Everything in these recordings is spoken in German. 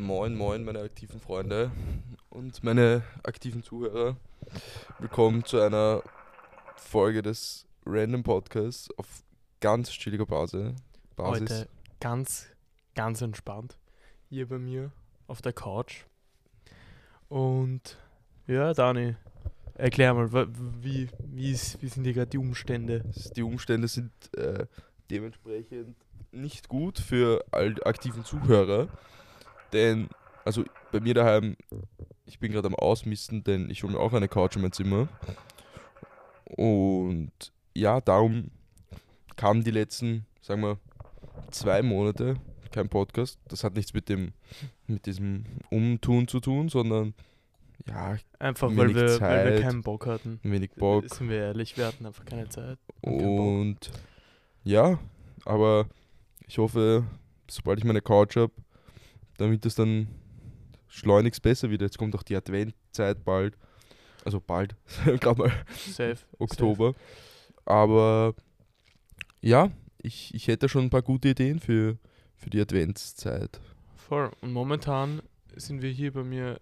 Moin, moin, meine aktiven Freunde und meine aktiven Zuhörer. Willkommen zu einer Folge des Random Podcasts auf ganz chilliger Basis. Basis. Heute ganz, ganz entspannt. Hier bei mir auf der Couch. Und ja, Dani, erklär mal, wie, wie, ist, wie sind hier gerade die Umstände? Die Umstände sind äh, dementsprechend nicht gut für all aktiven Zuhörer, denn, also bei mir daheim, ich bin gerade am Ausmisten, denn ich hole mir auch eine Couch in mein Zimmer. Und ja, darum kamen die letzten, sagen wir, zwei Monate kein Podcast. Das hat nichts mit dem, mit diesem Umtun zu tun, sondern ja, Einfach weil wir, weil wir Zeit. keinen Bock hatten. wenig Bock. Sind wir ehrlich, wir hatten einfach keine Zeit. Und ja, aber ich hoffe, sobald ich meine Couch habe, damit es dann schleunigst besser wird. Jetzt kommt auch die Adventzeit bald. Also bald, gerade mal Safe. Oktober. Aber ja, ich, ich hätte schon ein paar gute Ideen für, für die Adventszeit. Voll. Und momentan sind wir hier bei mir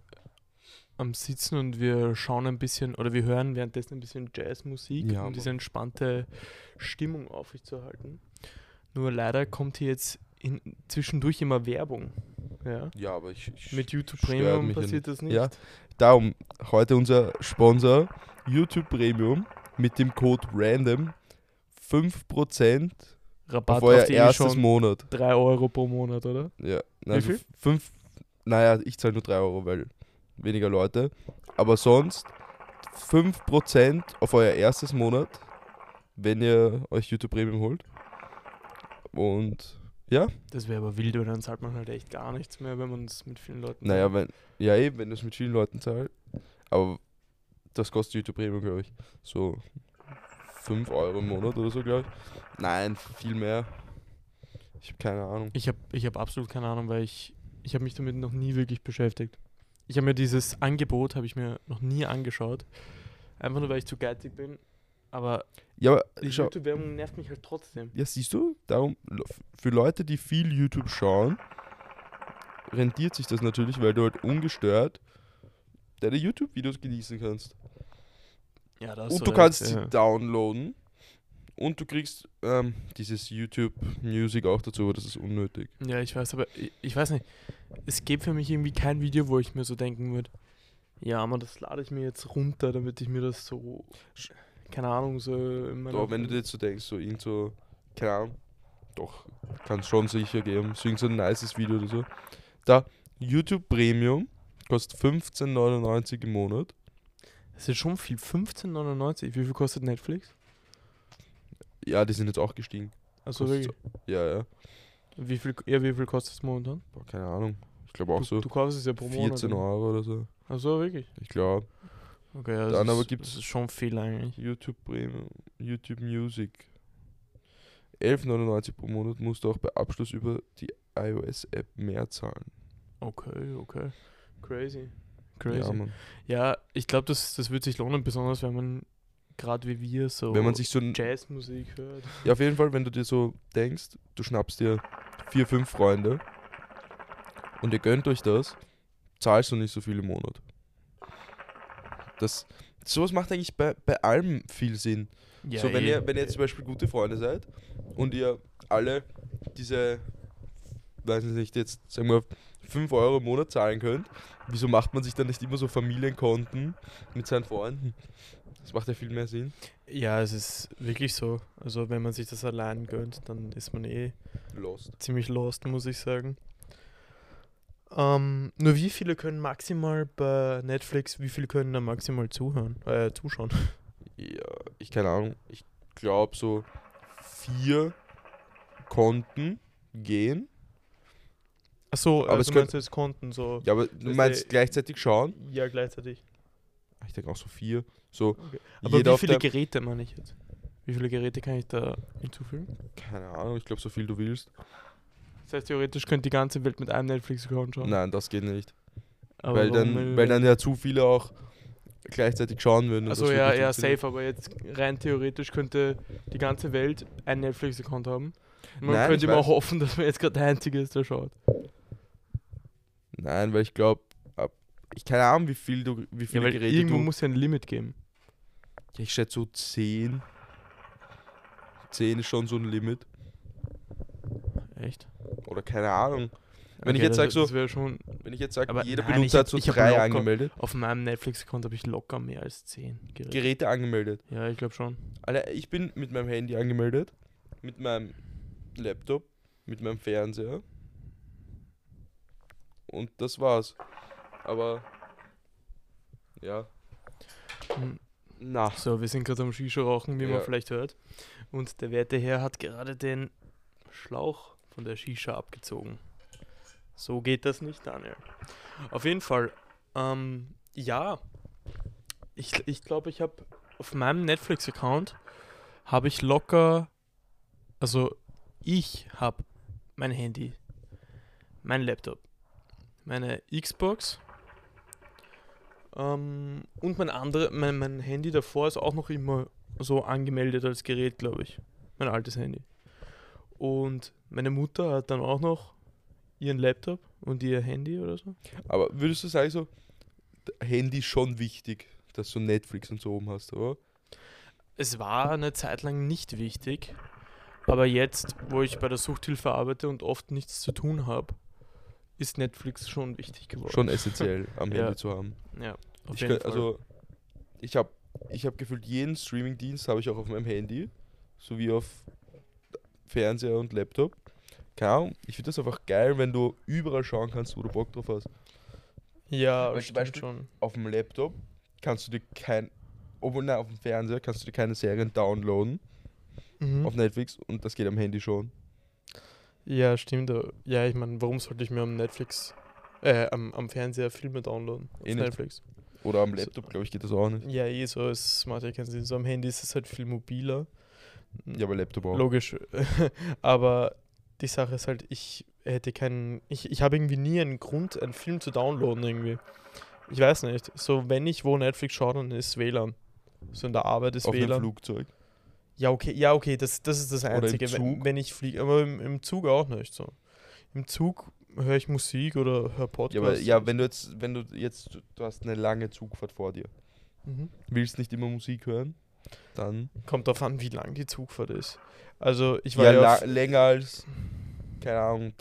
am Sitzen und wir schauen ein bisschen oder wir hören währenddessen ein bisschen Jazzmusik, Ja, um diese entspannte Stimmung aufrechtzuerhalten. Nur leider kommt hier jetzt in, zwischendurch immer Werbung. Ja. Ja, aber ich, ich Mit YouTube Premium passiert das nicht. Ja, Darum, heute unser Sponsor YouTube Premium mit dem Code RANDOM 5% Rabatt auf euer auf eh erstes Monat. 3 Euro pro Monat, oder? Ja, Wie also viel? fünf, naja, ich zahle nur 3 Euro, weil weniger Leute. Aber sonst 5% auf euer erstes Monat, wenn ihr euch YouTube Premium holt. Und ja, Das wäre aber wild, weil dann zahlt man halt echt gar nichts mehr, wenn man es mit vielen Leuten naja, teilt. wenn, ja eben, wenn du es mit vielen Leuten zahlst. Aber das kostet YouTube Premium, glaube ich. So 5 Euro im Monat oder so, glaube ich. Nein, viel mehr. Ich habe keine Ahnung. Ich habe ich hab absolut keine Ahnung, weil ich, ich habe mich damit noch nie wirklich beschäftigt. Ich habe mir dieses Angebot, habe ich mir noch nie angeschaut. Einfach nur, weil ich zu geizig bin. Aber Ja, aber die YouTube-Werbung nervt mich halt trotzdem. Ja, siehst du, darum, für Leute, die viel YouTube schauen, rentiert sich das natürlich, weil du halt ungestört deine YouTube-Videos genießen kannst. Ja, da Und du kannst sie downloaden und du kriegst ähm, dieses YouTube-Music auch dazu, aber das ist unnötig. Ja, ich weiß, aber ich, ich weiß nicht. Es gibt für mich irgendwie kein Video, wo ich mir so denken würde, ja, aber das lade ich mir jetzt runter, damit ich mir das so, keine Ahnung, so. Doch, wenn du dir jetzt so denkst, so irgend so, keine Ahnung, doch, kann es schon sicher geben, so irgend so ein nices Video oder so. Da, YouTube Premium kostet 15,99 im Monat. Das ist schon viel, 15,99. Wie viel kostet Netflix? Ja, die sind jetzt auch gestiegen. Also wirklich, Ja, ja. wie viel, ja, wie viel kostet es momentan? Boah, keine Ahnung. Ich glaube auch du, so du kaufst es ja pro Monat. 14 oder? Euro oder so. Achso, wirklich? Ich glaube. Okay, ja, Dann aber das ist schon viel eigentlich. YouTube Premium, YouTube Music. 11,99 pro Monat musst du auch bei Abschluss über die iOS-App mehr zahlen. Okay, okay. Crazy. Ja, Crazy. Mann. Ja, ich glaube, das, das wird sich lohnen, besonders wenn man gerade wie wir so Wenn man sich so Jazzmusik hört. Ja, auf jeden Fall, wenn du dir so denkst, du schnappst dir vier, fünf Freunde und ihr gönnt euch das, zahlst du nicht so viel im Monat. Das, sowas macht eigentlich bei, bei allem viel Sinn. Ja, so, wenn eh. ihr, wenn ihr jetzt zum Beispiel gute Freunde seid und ihr alle diese, weiß ich nicht, jetzt sagen wir 5 Euro im Monat zahlen könnt, wieso macht man sich dann nicht immer so Familienkonten mit seinen Freunden? Das macht ja viel mehr Sinn. Ja, es ist wirklich so. Also wenn man sich das allein gönnt, dann ist man eh Lost. ziemlich lost, muss ich sagen. Ähm, nur wie viele können maximal bei Netflix, wie viele können da maximal zuhören, äh, zuschauen? Ja, ich keine Ahnung. Ich glaube so vier Konten gehen. Achso, Aber aber es also könnt- meinst jetzt Konten so? Ja, aber du meinst ist- gleichzeitig schauen? Ja, gleichzeitig. Ich denke auch so vier. So, Okay. Aber wie viele Geräte meine ich jetzt? Wie viele Geräte kann ich da hinzufügen? keine Ahnung, ich glaube so viel du willst. Das heißt, theoretisch könnte die ganze Welt mit einem Netflix-Account schauen. Nein, das geht nicht. Aber weil, dann, weil dann ja zu viele auch gleichzeitig schauen würden. Also ja, ja, safe, aber jetzt rein theoretisch könnte die ganze Welt einen Netflix-Account haben. Man Nein, könnte immer hoffen, dass man jetzt gerade der Einzige ist, der schaut. Nein, weil ich glaube, ich keine Ahnung, wie viel du, wie Ja, viele weil Geräte irgendwo du. muss ja ein Limit geben. Ja, ich schätze so 10. 10 ist schon so ein Limit. Echt? Oder keine Ahnung. Wenn ich Okay, jetzt sag das- so- schon. Wenn ich jetzt sage, Aber jeder nein, ich Benutzer hat so ich drei locker- angemeldet. Auf meinem Netflix-Account habe ich locker mehr als 10 Geräte. Geräte angemeldet. ja, ich glaube schon. Alter, ich bin mit meinem Handy angemeldet, mit meinem Laptop, mit meinem Fernseher. Und das war's. Aber ja. Hm. Na, So, wir sind gerade am Shisha rauchen, wie Ja. man vielleicht hört. Und der werte Herr hat gerade den Schlauch von der Shisha abgezogen. So geht das nicht, Daniel. Auf jeden Fall, ähm, ja. Ich glaube, ich, glaub, ich habe auf meinem Netflix-Account habe ich locker, also ich habe mein Handy, mein Laptop, meine Xbox ähm, und mein andere, mein, mein Handy davor ist auch noch immer so angemeldet als Gerät, glaube ich. Mein altes Handy. Und meine Mutter hat dann auch noch ihren Laptop und ihr Handy oder so. aber würdest du sagen, so, Handy schon wichtig, dass du Netflix und so oben hast, oder? Es war eine Zeit lang nicht wichtig, aber jetzt, wo ich bei der Suchthilfe arbeite und oft nichts zu tun habe, ist Netflix schon wichtig geworden. Schon essentiell am Ja. Handy zu haben. Ja, auf Ich jeden Fall. also, ich habe ich hab gefühlt jeden Streamingdienst habe ich auch auf meinem Handy, sowie auf Fernseher und Laptop. Ahnung, ich finde das einfach geil, wenn du überall schauen kannst, wo du Bock drauf hast. ja, Weil- stimmt Beispiel- schon. Auf dem Laptop kannst du dir kein, obwohl nein, auf dem Fernseher kannst du dir keine Serien downloaden Mhm. auf Netflix und das geht am Handy schon. Ja, stimmt. Ja, ich meine, warum sollte ich mir am Netflix, äh, am, am Fernseher Filme downloaden? Auf Eh nicht. Netflix. Oder am Laptop, glaube ich, geht das auch nicht. Ja, eh so, es macht ja keinen Sinn. So am Handy ist es halt viel mobiler. Ja, aber Laptop auch. Logisch. aber die Sache ist halt, ich hätte keinen. Ich, ich habe irgendwie nie einen Grund, einen Film zu downloaden irgendwie. Ich weiß nicht. So, wenn ich wo Netflix schaue, dann ist WLAN. So in der Arbeit ist auf dem WLAN. Flugzeug. Ja, okay, ja, okay, das, das ist das Einzige, wenn, wenn ich fliege. Aber im, im Zug auch nicht so. Im Zug höre ich Musik oder höre Ja, Podcasts. aber ja, wenn du jetzt, wenn du jetzt, du hast eine lange Zugfahrt vor dir, Mhm. willst nicht immer Musik hören, dann Kommt darauf an, wie lang die Zugfahrt ist. Also, ich war ja, ja, länger als, keine Ahnung,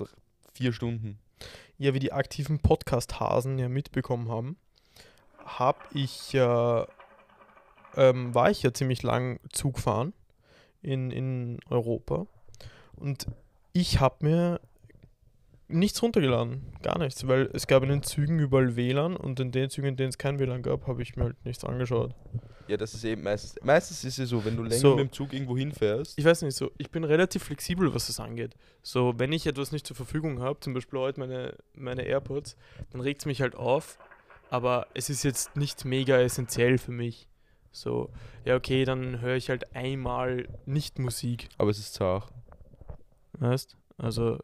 vier Stunden. ja, wie die aktiven Podcast-Hasen ja mitbekommen haben, habe ich ja, ähm, war ich ja ziemlich lang Zug fahren in, in Europa. Und ich habe mir nichts runtergeladen, gar nichts, weil es gab in den Zügen überall WLAN und in den Zügen, in denen es kein WLAN gab, habe ich mir halt nichts angeschaut. Ja, das ist eben meistens, meistens ist es so, wenn du länger So. mit dem Zug irgendwo hinfährst, Ich weiß nicht, so, ich bin relativ flexibel, was das angeht. So, wenn ich etwas nicht zur Verfügung habe, zum Beispiel heute meine, meine AirPods, dann regt es mich halt auf, aber es ist jetzt nicht mega essentiell für mich. So, ja, okay, dann höre ich halt einmal nicht Musik, aber es ist zart. weißt? Also,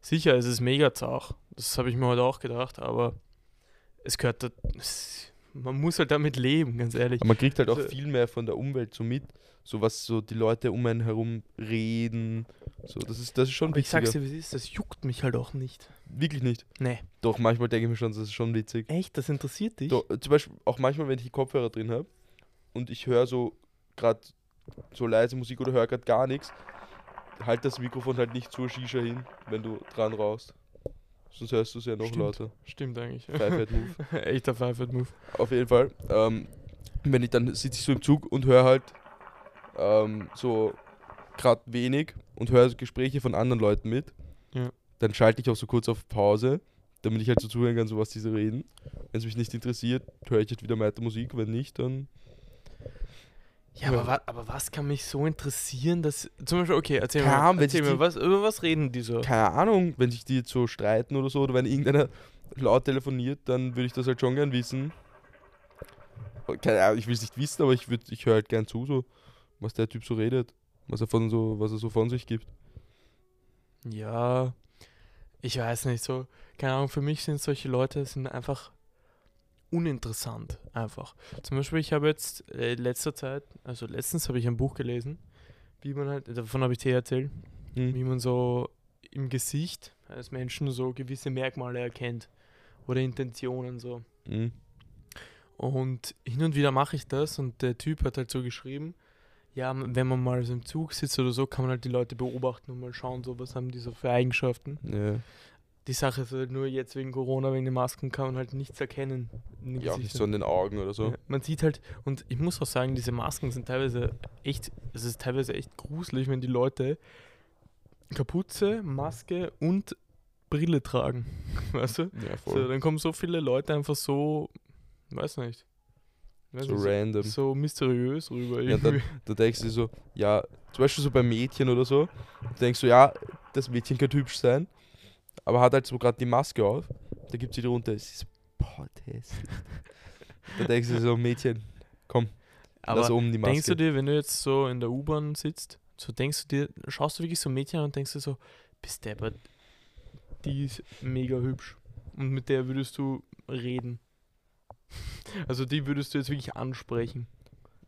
sicher, es ist mega zart. Das habe ich mir heute auch gedacht, aber es gehört, da, es, man muss halt damit leben, ganz ehrlich. Aber man kriegt halt auch Also- viel mehr von der Umwelt so mit, so was so die Leute um einen herum reden, so, das ist, das ist schon Aber ich sag's dir, wie es ist, das juckt mich halt auch nicht. Wirklich nicht. Nee. Doch, manchmal denke ich mir schon, das ist schon witzig. Echt, das interessiert dich? Doch, zum Beispiel auch manchmal, wenn ich die Kopfhörer drin habe und ich höre so gerade so leise Musik oder höre gerade gar nichts, halt das Mikrofon halt nicht zur Shisha hin, wenn du dran rauchst. Sonst hörst du es ja noch Stimmt. lauter. Stimmt eigentlich. Five Head Move. Echter Five Move. Auf jeden Fall. Ähm, wenn ich dann sitze ich so im Zug und höre halt ähm, so gerade wenig und höre Gespräche von anderen Leuten mit, Ja. dann schalte ich auch so kurz auf Pause, damit ich halt so zuhören kann, so was diese reden. Wenn es mich nicht interessiert, höre ich halt wieder weiter Musik. Wenn nicht, dann Ja. Aber, wa aber was kann mich so interessieren, dass. Zum Beispiel, okay, erzähl Keine mal. Ahnung, Erzähl mir die- was, über was reden die so? keine Ahnung, wenn sich die jetzt so streiten oder so, oder wenn irgendeiner laut telefoniert, dann würde ich das halt schon gern wissen. Keine Ahnung, ich will es nicht wissen, aber ich, würd- ich höre halt gern zu, so, was der Typ so redet, was er, von so, was er so von sich gibt. Ja, ich weiß nicht, so. Keine Ahnung, für mich sind solche Leute sind einfach uninteressant, einfach. Zum Beispiel, ich habe jetzt äh, in letzter Zeit, also letztens habe ich ein Buch gelesen, wie man halt, davon habe ich dir erzählt, wie Hm. man so im Gesicht eines Menschen so gewisse Merkmale erkennt. oder Intentionen so. Mhm. Und hin und wieder mache ich das und der Typ hat halt so geschrieben, ja, wenn man mal so im Zug sitzt oder so, kann man halt die Leute beobachten und mal schauen, so was haben die so für Eigenschaften. Ja, Die Sache ist halt nur jetzt wegen Corona, wegen den Masken kann man halt nichts erkennen. in ja nicht so an den Augen oder so. Ja, man sieht halt, und ich muss auch sagen, diese Masken sind teilweise echt, es ist teilweise echt gruselig, wenn die Leute Kapuze, Maske und Brille tragen. Weißt du? Ja, So, voll. dann kommen so viele Leute einfach so, weiß nicht. Weiß So nicht, random. so mysteriös rüber. Ja, dann- irgendwie. Da denkst du so, ja, zum Beispiel so bei Mädchen oder so, da denkst du, ja, das Mädchen könnte hübsch sein, aber hat halt so gerade die Maske auf, da gibt sie drunter, es ist boah. Da denkst du so, Mädchen, komm, lass Aber oben die Maske. denkst du dir, wenn du jetzt so in der U-Bahn sitzt, so denkst du dir, schaust du wirklich so Mädchen an und denkst dir so, bist der, aber die ist mega hübsch. Und mit der würdest du reden. Also die würdest du jetzt wirklich ansprechen.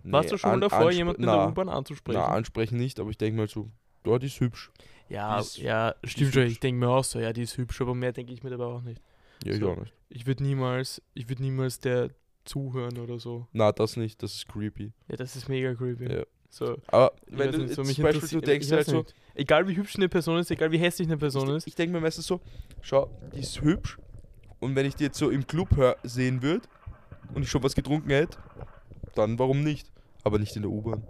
Warst du schon mal an- davor, jemanden in na, der U-Bahn anzusprechen? Na, ansprechen nicht, aber ich denke mal so, ja, die ist hübsch. ja, ist- ja, stimmt schon. Ich denke mir auch so, ja, die ist hübsch, aber mehr denke ich mir dabei auch nicht. Ja, ich So. auch nicht. Ich würde niemals, ich würde niemals der zuhören oder so. Na, das nicht, das ist creepy. Ja, das ist mega creepy. Ja. So, Aber ich wenn du nicht, so mich zum Beispiel, du denkst ich halt so. Egal wie hübsch eine Person ist, egal wie hässlich eine Person ich, ist. ich denke mir meistens so, schau, die ist hübsch und wenn ich die jetzt so im Club hör, sehen würde und ich schon was getrunken hätte, dann warum nicht? Aber nicht in der U-Bahn.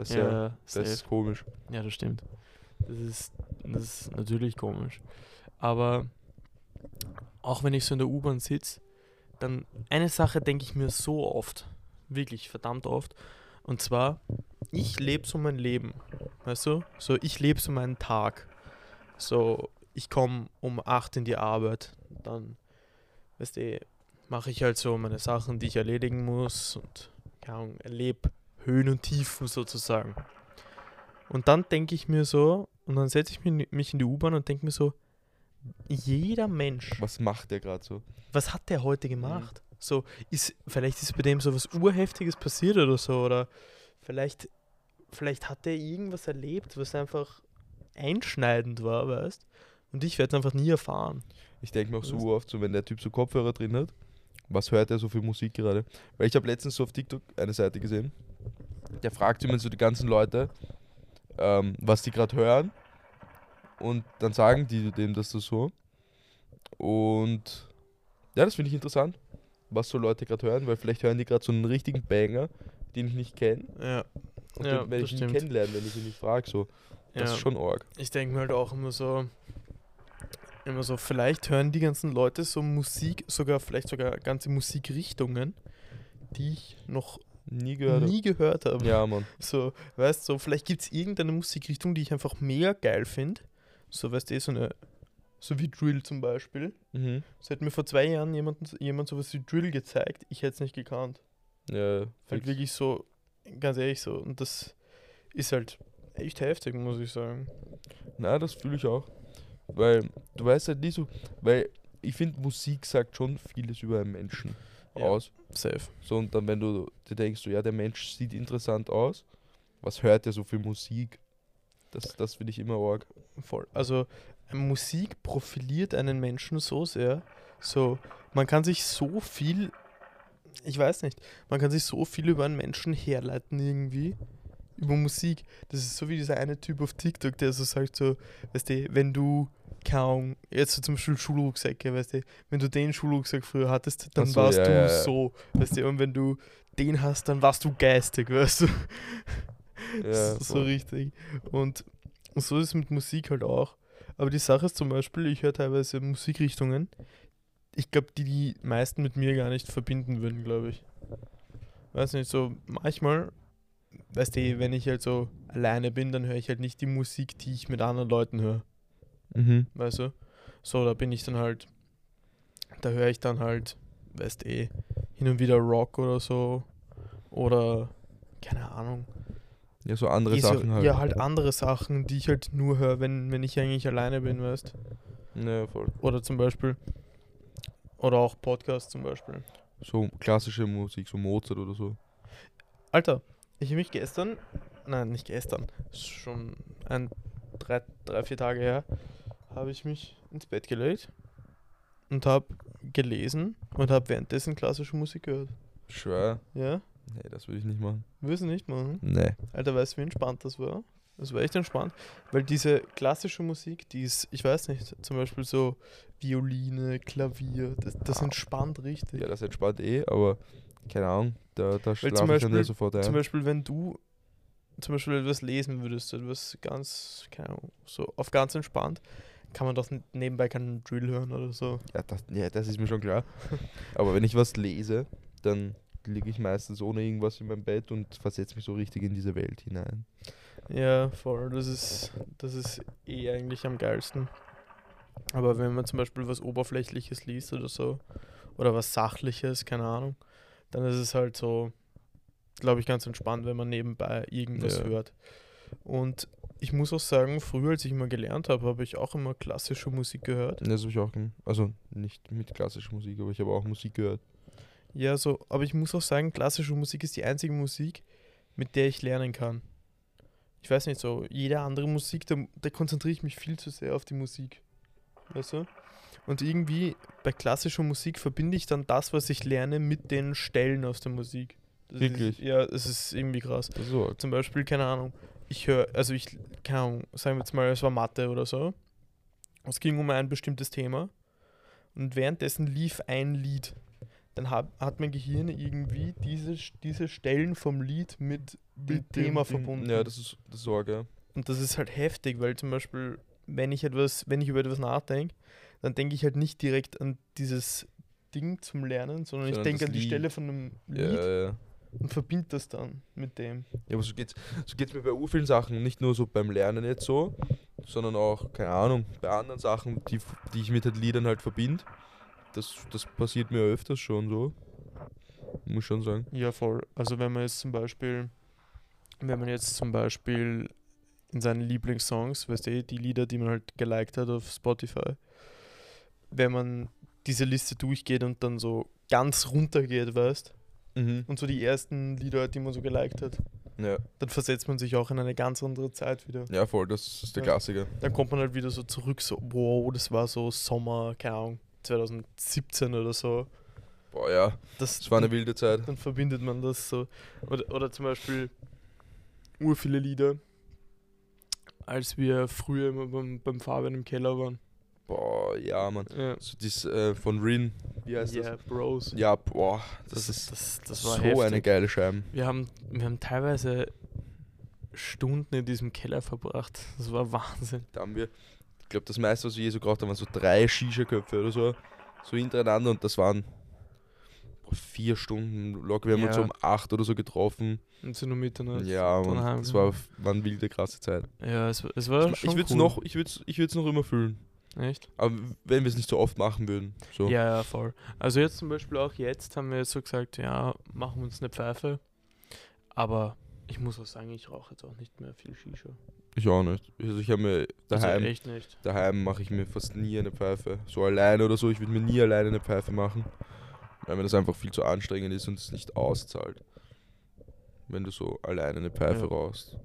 Das ist ja, Ja, das safe. ist komisch. ja, das stimmt. Das ist, das ist natürlich komisch. Aber auch wenn ich so in der U-Bahn sitze, dann eine Sache denke ich mir so oft, wirklich verdammt oft. Und zwar, ich lebe so mein Leben. Weißt du? So, ich lebe so meinen Tag. So, ich komme um 8 in die Arbeit. Dann, weißt du, mache ich halt so meine Sachen, die ich erledigen muss und keine Ahnung, erlebe Höhen und Tiefen sozusagen. Und dann denke ich mir so, und dann setze ich mich, in die U-Bahn und denke mir so, jeder Mensch, Was macht der gerade so? was hat der heute gemacht? So, ist, vielleicht ist bei dem so was Urheftiges passiert oder so, oder vielleicht, vielleicht hat der irgendwas erlebt, was einfach einschneidend war, weißt Und ich werde es einfach nie erfahren. Ich denke mir auch so oft, so wenn der Typ so Kopfhörer drin hat, was hört er so für Musik gerade? Weil ich habe letztens so auf TikTok eine Seite gesehen, der fragt immer so die ganzen Leute, ähm, was die gerade hören und dann sagen die dem das so. Und ja, das finde ich interessant, was so Leute gerade hören, weil vielleicht hören die gerade so einen richtigen Banger, den ich nicht kenne. Ja, Und Ja, den werde ich stimmt. kennenlernen, wenn ich ihn nicht frage. So. Das ja. ist schon arg. Ich denke mir halt auch immer so, immer so, vielleicht hören die ganzen Leute so Musik, sogar vielleicht sogar ganze Musikrichtungen, die ich noch Nie gehört. nie gehört habe. Ja, Mann. So, weißt du, so, vielleicht gibt es irgendeine Musikrichtung, die ich einfach mega geil finde. So, weißt du, so eine, so wie Drill zum Beispiel. Mhm. Es hätte mir vor zwei Jahren jemand, jemand sowas wie Drill gezeigt, ich hätte es nicht gekannt. Ja, Halt wirklich so, ganz ehrlich so. Und das ist halt echt heftig, muss ich sagen. Na, das fühle ich auch. Weil du weißt halt nie so, weil ich finde, Musik sagt schon vieles über einen Menschen Ja. aus. Safe. So, und dann, wenn du dir denkst, so, ja, der Mensch sieht interessant aus, was hört er so für Musik? Das, das finde ich immer arg. Voll. Also Musik profiliert einen Menschen so sehr. So, man kann sich so viel, ich weiß nicht, man kann sich so viel über einen Menschen herleiten irgendwie. Über Musik. Das ist so wie dieser eine Typ auf TikTok, der so sagt, so, weißt du, wenn du, Ahnung, jetzt so zum Beispiel Schulrucksäcke, weißt du, wenn du den Schulrucksack früher hattest, dann so, warst ja, du ja, ja. so, weißt du, und wenn du den hast, dann warst du geistig, weißt du. So voll. richtig. Und so ist es mit Musik halt auch. Aber die Sache ist zum Beispiel, ich höre teilweise Musikrichtungen, ich glaube, die die meisten mit mir gar nicht verbinden würden, glaube ich. Weiß nicht, so manchmal, weißt du, wenn ich halt so alleine bin, dann höre ich halt nicht die Musik, die ich mit anderen Leuten höre, Mhm. weißt du? So, da bin ich dann halt, da höre ich dann halt, weißt du, hin und wieder Rock oder so. Oder, keine Ahnung, Ja, so andere Eh so- Sachen halt. Ja, halt andere Sachen, die ich halt nur höre, wenn, wenn ich eigentlich alleine bin, weißt Ja, voll. Oder zum Beispiel. Oder auch Podcasts zum Beispiel. So klassische Musik, so Mozart oder so. Alter, ich habe mich gestern, nein, nicht gestern, schon ein, drei, drei, vier Tage her, habe ich mich ins Bett gelegt und habe gelesen und habe währenddessen klassische Musik gehört. Schwör. Ja? Nee, das würde ich nicht machen. Willst du nicht machen? Nee. Alter, weißt du, wie entspannt das war? Das war echt entspannt, weil diese klassische Musik, die ist, ich weiß nicht, zum Beispiel so Violine, Klavier, das, das entspannt richtig. Ja, das entspannt eh, aber keine Ahnung, da, da schlafe ich dann sofort ein. Zum Beispiel, wenn du zum Beispiel etwas lesen würdest, etwas ganz, keine Ahnung, so auf ganz entspannt, kann man doch nebenbei keinen Drill hören oder so. Ja das, ja, das ist mir schon klar. Aber wenn ich was lese, dann liege ich meistens ohne irgendwas in meinem Bett und versetze mich so richtig in diese Welt hinein. Ja, voll. Das ist, das ist eh eigentlich am geilsten. Aber wenn man zum Beispiel was Oberflächliches liest oder so, oder was Sachliches, keine Ahnung, dann ist es halt so, glaube ich, ganz entspannt, wenn man nebenbei irgendwas Ja. hört. Und ich muss auch sagen, früher, als ich mal gelernt habe, habe ich auch immer klassische Musik gehört. Das habe ich auch, also nicht mit klassischer Musik, aber ich habe auch Musik gehört. Ja, so, aber ich muss auch sagen, klassische Musik ist die einzige Musik, mit der ich lernen kann. Ich weiß nicht, so, jede andere Musik, da, da konzentriere ich mich viel zu sehr auf die Musik. Weißt du? Und irgendwie bei klassischer Musik verbinde ich dann das, was ich lerne, mit den Stellen aus der Musik. Das Wirklich? Ist, ja, es ist irgendwie krass. So. Zum Beispiel, keine Ahnung, ich höre, also ich, keine Ahnung, sagen wir jetzt mal, es war Mathe oder so. Es ging um ein bestimmtes Thema und währenddessen lief ein Lied. Dann hab, hat mein Gehirn irgendwie diese, diese Stellen vom Lied mit dem Thema verbunden. Ja, das ist, das ist so, gell? Und das ist halt heftig, weil zum Beispiel, wenn ich etwas, wenn ich über etwas nachdenke, dann denke ich halt nicht direkt an dieses Ding zum Lernen, sondern ich denke an die Lied. Stelle von einem Lied ja, ja. und verbinde das dann mit dem. Ja, aber so geht's, so geht's mir bei ur vielen Sachen, nicht nur so beim Lernen jetzt so, sondern auch, keine Ahnung, bei anderen Sachen, die, die ich mit den Liedern halt verbinde. Das, das passiert mir öfters schon so. Muss schon sagen. Ja, voll. Also wenn man jetzt zum Beispiel, wenn man jetzt zum Beispiel in seinen Lieblingssongs, weißt du, die Lieder, die man halt geliked hat auf Spotify, wenn man diese Liste durchgeht und dann so ganz runter geht, weißt Mhm. und so die ersten Lieder, die man so geliked hat, Ja. dann versetzt man sich auch in eine ganz andere Zeit wieder. ja, voll, das ist der Ja. Klassiker. Dann kommt man halt wieder so zurück, so, wow, das war so Sommer, keine Ahnung, 2017 oder so. Boah, ja, Das, es war eine wilde Zeit. dann verbindet man das so. Oder, oder zum Beispiel ur viele Lieder, als wir früher immer beim, beim Fabian im Keller waren. Boah, ja, Mann. Ja, So das äh, von Rin, wie heißt yeah, Bros. das? Ja, boah, das, das, ist das, das war so heftig. eine geile Scheibe. Wir haben, wir haben teilweise Stunden in diesem Keller verbracht. Das war Wahnsinn. Da haben wir, ich glaube, das meiste, was wir je so geraucht haben, waren so drei Shisha-Köpfe oder so. So hintereinander und das waren boah, vier Stunden locker. Wir haben uns so Ja. um acht oder so getroffen. Und so nur Mitternacht. Ja, heim das war, war eine wilde, krasse Zeit. Ja, es, war- es war Ich, schon ich würde es cool. noch, ich würd's, ich würd's noch immer fühlen. Echt? Aber wenn wir es nicht so oft machen würden. So. Ja, ja, voll. Also jetzt zum Beispiel auch jetzt haben wir jetzt so gesagt, ja, machen wir uns eine Pfeife. Aber ich muss auch sagen, ich rauche jetzt auch nicht mehr viel Shisha. Ich auch nicht. Also ich habe mir daheim, Also echt nicht. daheim mache ich mir fast nie eine Pfeife. So alleine oder so. Ich würde mir nie alleine eine Pfeife machen. Weil mir das einfach viel zu anstrengend ist und es nicht auszahlt. Wenn du so alleine eine Pfeife Ja. rauchst.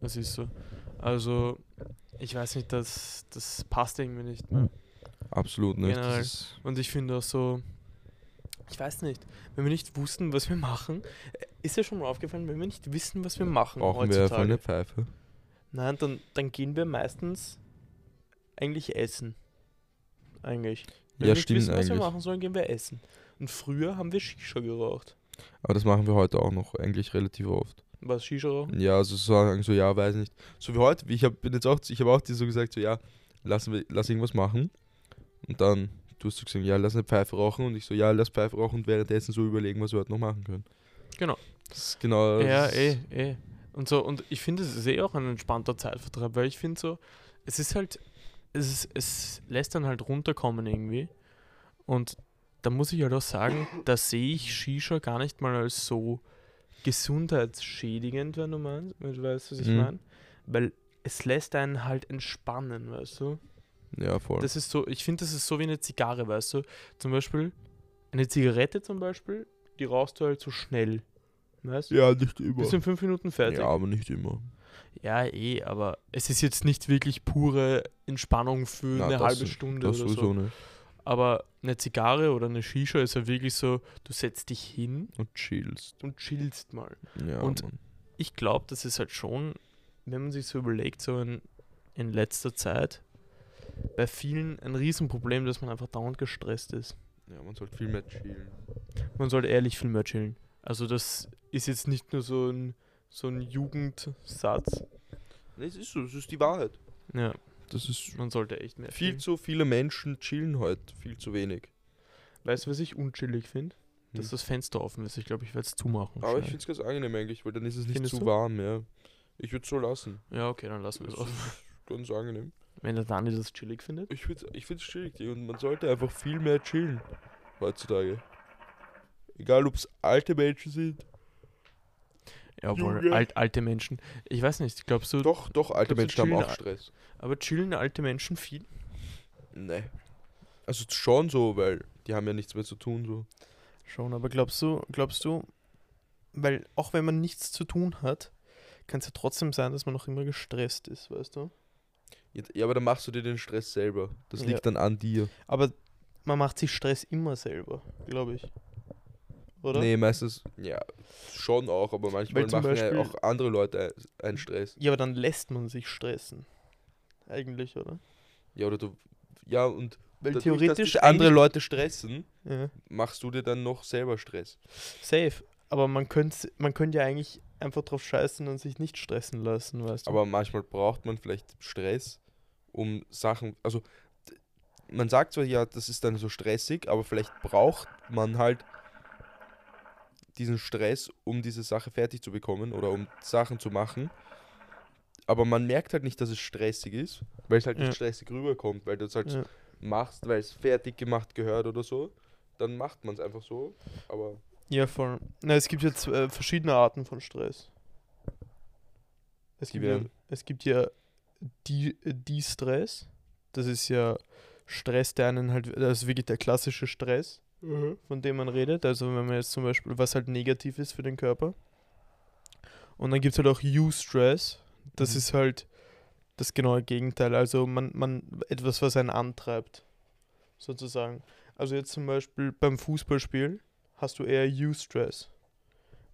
Das ist so. Also, ich weiß nicht, das, das passt irgendwie nicht mehr. Absolut nicht. Generell. Und ich finde auch so, ich weiß nicht, wenn wir nicht wussten, was wir machen, äh, ist ja schon mal aufgefallen, wenn wir nicht wissen, was wir machen brauchen wir heutzutage. eine Pfeife. Nein, dann, dann gehen wir meistens eigentlich essen. Eigentlich. Wenn Ja, wir nicht stimmt wissen, was wir machen sollen, gehen wir essen. Und früher haben wir Shisha geraucht. Aber das machen wir heute auch noch eigentlich relativ oft. Was Shisha rauchen? Ja, also sagen so, ja, weiß nicht. So wie heute, ich habe jetzt auch, ich habe auch dir so gesagt, so ja, lassen wir, lass irgendwas machen. Und dann du hast du gesagt, ja, lass eine Pfeife rauchen und ich so, ja, lass Pfeife rauchen und währenddessen so überlegen, was wir heute noch machen können. Genau. Das ist genau. Ja, das eh, eh. Und so, und ich finde, es ist eh auch ein entspannter Zeitvertreib, weil ich finde so, es ist halt, es, ist, es lässt dann halt runterkommen irgendwie. Und da muss ich halt auch sagen, da sehe ich Shisha gar nicht mal als so gesundheitsschädigend, wenn du meinst, wenn du weißt, was ich Mhm. meine. Weil es lässt einen halt entspannen, weißt du? Ja, voll. Das ist so, ich finde, das ist so wie eine Zigarre, weißt du? Zum Beispiel, eine Zigarette zum Beispiel, die rauchst du halt so schnell. Weißt du? ja, nicht immer. Bist in fünf Minuten fertig. Ja, aber nicht immer. Ja, eh, aber es ist jetzt nicht wirklich pure Entspannung für Na, eine halbe Stunde oder sowieso so. nicht. Aber eine Zigarre oder eine Shisha ist ja wirklich so, du setzt dich hin Und chillst. und chillst mal. Ja, Und- Mann. Ich glaube, das ist halt schon, wenn man sich so überlegt, so in, in letzter Zeit, bei vielen ein Riesenproblem, dass man einfach dauernd gestresst ist. ja, man sollte viel mehr chillen. Man sollte ehrlich viel mehr chillen. Also das ist jetzt nicht nur so ein, so ein Jugendsatz. Nee, es ist so, es ist die Wahrheit. Ja, Das ist man sollte echt mehr viel chillen. zu viele Menschen chillen heute, viel zu wenig. Weißt du, was ich unchillig finde? Dass Hm. das Fenster offen ist. Ich glaube, ich werde es zumachen. Aber ich schnell. finde es ganz angenehm eigentlich, weil dann ist es nicht Findest zu du? warm, ja. Ich würde es so lassen. Ja, okay, dann lassen wir Das es ist offen. ganz angenehm. Wenn der Dani das chillig findet. Ich finde es ich find's chillig Digga, und man sollte einfach viel mehr chillen heutzutage. Egal ob es alte Menschen sind. Ja, Junge. alt, alte Menschen. Ich weiß nicht, glaubst du, Doch, doch, alte Menschen haben auch Stress. aber chillen alte Menschen viel? Nee. Also schon so, weil die haben ja nichts mehr zu tun. So. Schon, aber glaubst du, glaubst du, weil auch wenn man nichts zu tun hat, kann es ja trotzdem sein, dass man noch immer gestresst ist, weißt du? Ja, aber dann machst du dir den Stress selber. Das Ja. liegt dann an dir. Aber man macht sich Stress immer selber, glaube ich. Oder? Nee, meistens, ja, schon auch, aber manchmal machen ja Beispiel- auch andere Leute ein- einen Stress. Ja, aber dann lässt man sich stressen. Eigentlich, oder? Ja, oder du, ja, und Weil dadurch, theoretisch andere Leute stressen, Ja, machst du dir dann noch selber Stress. safe. Aber man könnte man könnte ja eigentlich einfach drauf scheißen und sich nicht stressen lassen, weißt du? Aber manchmal braucht man vielleicht Stress, um Sachen, also man sagt zwar, ja, das ist dann so stressig, aber vielleicht braucht man halt diesen Stress, um diese Sache fertig zu bekommen oder um Sachen zu machen. Aber man merkt halt nicht, dass es stressig ist, weil es halt Ja. nicht stressig rüberkommt, weil du es halt Ja. machst, weil es fertig gemacht gehört oder so. Dann macht man es einfach so. Aber Ja, voll. Na, es gibt jetzt äh, verschiedene Arten von Stress. Es gibt, ja, es gibt ja die, äh, die Stress. Das ist ja Stress, der einen halt, das ist wirklich der klassische Stress, von dem man redet. Also wenn man jetzt zum Beispiel, was halt negativ ist für den Körper. Und dann gibt es halt auch You-Stress. Das Mhm. ist halt das genaue Gegenteil. Also man, man, etwas, was einen antreibt, sozusagen. Also jetzt zum Beispiel beim Fußballspiel hast du eher You-Stress.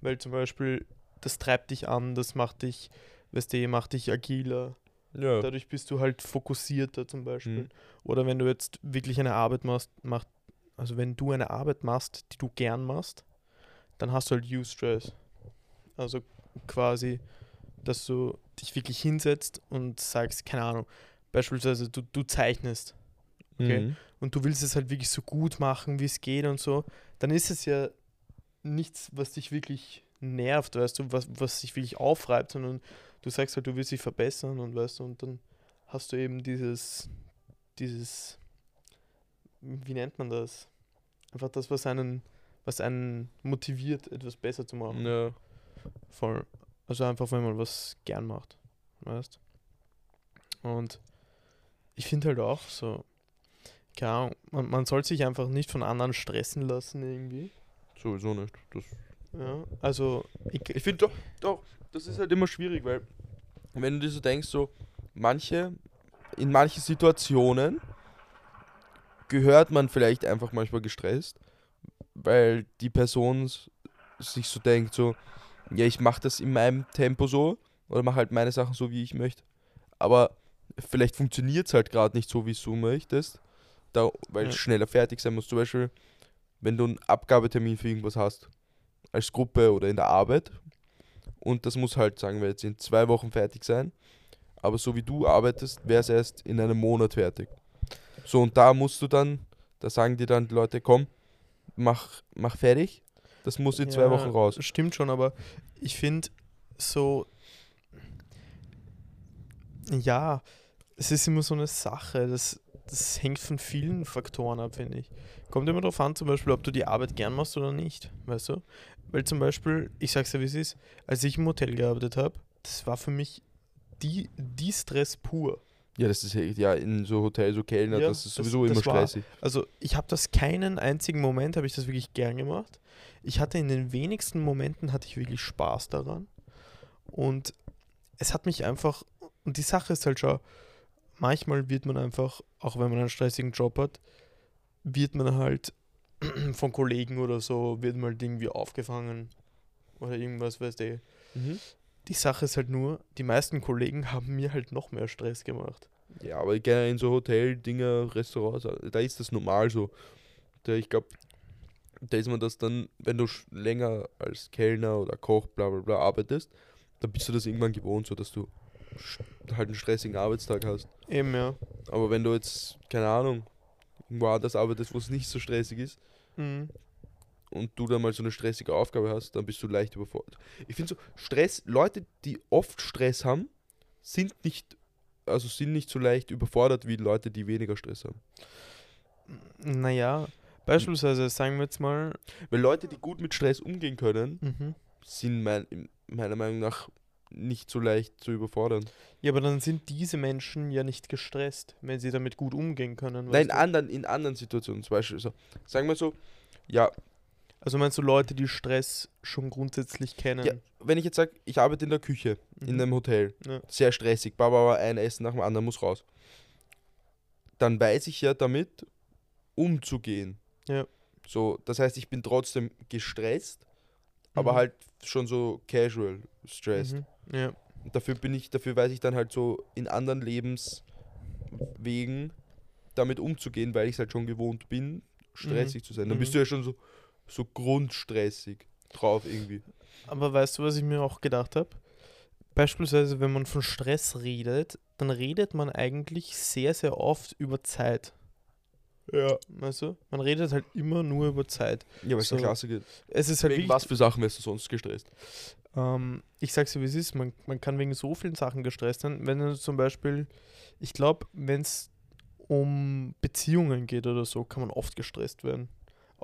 Weil zum Beispiel, das treibt dich an, das macht dich, weißt du, macht dich agiler. ja. Dadurch bist du halt fokussierter zum Beispiel. Mhm. Oder wenn du jetzt wirklich eine Arbeit machst, macht, also wenn du eine Arbeit machst, die du gern machst, dann hast du halt You-Stress. Also quasi, dass du dich wirklich hinsetzt und sagst, keine Ahnung, beispielsweise du, du zeichnest okay. Mhm. und du willst es halt wirklich so gut machen, wie es geht und so, dann ist es ja nichts, was dich wirklich nervt, weißt du, was, was dich wirklich aufreibt, sondern du sagst halt, du willst dich verbessern und weißt du, und dann hast du eben dieses, dieses, wie nennt man das? Einfach das, was einen, was einen motiviert, etwas besser zu machen. Ja. Voll. Also einfach, wenn man was gern macht. Weißt Und ich finde halt auch so, keine Ahnung, man, man soll sich einfach nicht von anderen stressen lassen irgendwie. Sowieso nicht. Das Ja, also ich, Ich finde doch, doch, das ist halt immer schwierig, weil wenn du dir so denkst, so manche, in manchen Situationen gehört man vielleicht einfach manchmal gestresst, weil die Person sich so denkt, so, ja, ich mache das in meinem Tempo so oder mache halt meine Sachen so, wie ich möchte. Aber vielleicht funktioniert es halt gerade nicht so, wie du möchtest, da, weil Ja. es schneller fertig sein muss. Zum Beispiel, wenn du einen Abgabetermin für irgendwas hast, als Gruppe oder in der Arbeit, und das muss halt, sagen wir jetzt, in zwei Wochen fertig sein. Aber so wie du arbeitest, wäre es erst in einem Monat fertig. So, und da musst du dann, da sagen dir dann die Leute, komm, mach, mach fertig. Das muss in zwei Ja, Wochen raus. Stimmt schon, aber ich finde so, ja, es ist immer so eine Sache, das, das hängt von vielen Faktoren ab, finde ich. Kommt immer darauf an, zum Beispiel, ob du die Arbeit gern machst oder nicht, weißt du? Weil zum Beispiel, ich sag's dir, wie es ist, als ich im Hotel gearbeitet habe, das war für mich die, die Stress pur. Ja, das ist ja in so Hotels, so Kellner, Ja, das ist das- sowieso das immer war- stressig. Also ich habe das keinen einzigen Moment, habe ich das wirklich gern gemacht. Ich hatte in den wenigsten Momenten hatte ich wirklich Spaß daran. Und es hat mich einfach, und die Sache ist halt schon, manchmal wird man einfach, auch wenn man einen stressigen Job hat, wird man halt von Kollegen oder so, wird man halt irgendwie aufgefangen oder irgendwas, weißt du. Die Sache ist halt nur, die meisten Kollegen haben mir halt noch mehr Stress gemacht. Ja, aber gerne in so Hotel-Dinger, Restaurants, da ist das normal so. Da, ich glaube, da ist man das dann, wenn du länger als Kellner oder Koch, bla bla bla arbeitest, dann bist du das irgendwann gewohnt, so dass du halt einen stressigen Arbeitstag hast. Eben, ja. Aber wenn du jetzt, keine Ahnung, irgendwo anders arbeitest, wo es nicht so stressig ist Mhm. Und du dann mal so eine stressige Aufgabe hast, dann bist du leicht überfordert. Ich finde so, Stress, Leute, die oft Stress haben, sind nicht, also sind nicht so leicht überfordert wie Leute, die weniger Stress haben. Naja, beispielsweise sagen wir jetzt mal, Weil Leute, die gut mit Stress umgehen können, mhm. sind mein, meiner Meinung nach nicht so leicht zu überfordern. ja, aber dann sind diese Menschen ja nicht gestresst, wenn sie damit gut umgehen können. Nein, anderen, in anderen Situationen zum Beispiel. So, sagen wir so, ja, Also meinst du Leute, die Stress schon grundsätzlich kennen? Ja, wenn ich jetzt sage, ich arbeite in der Küche, in Mhm. einem Hotel, Ja. sehr stressig, Baba, ein Essen nach dem anderen muss raus. Dann weiß ich ja damit umzugehen. Ja. So, das heißt, ich bin trotzdem gestresst, aber Mhm. halt schon so casual stressed. Mhm. Ja. Und dafür bin ich, dafür weiß ich dann halt so in anderen Lebenswegen damit umzugehen, weil ich es halt schon gewohnt bin, stressig zu sein. Dann Mhm. bist du ja schon so, so grundstressig drauf irgendwie. Aber weißt du, was ich mir auch gedacht habe? Beispielsweise, wenn man von Stress redet, dann redet man eigentlich sehr, sehr oft über Zeit. Ja. Weißt du? Man redet halt immer nur über Zeit. Ja, weil es So. so. Klasse geht. Es ist halt Wegen was für Sachen wärst du sonst gestresst? ähm, ich sag's dir, wie es ist, man, man kann wegen so vielen Sachen gestresst sein. Wenn du zum Beispiel, ich glaube, wenn es um Beziehungen geht oder so, kann man oft gestresst werden.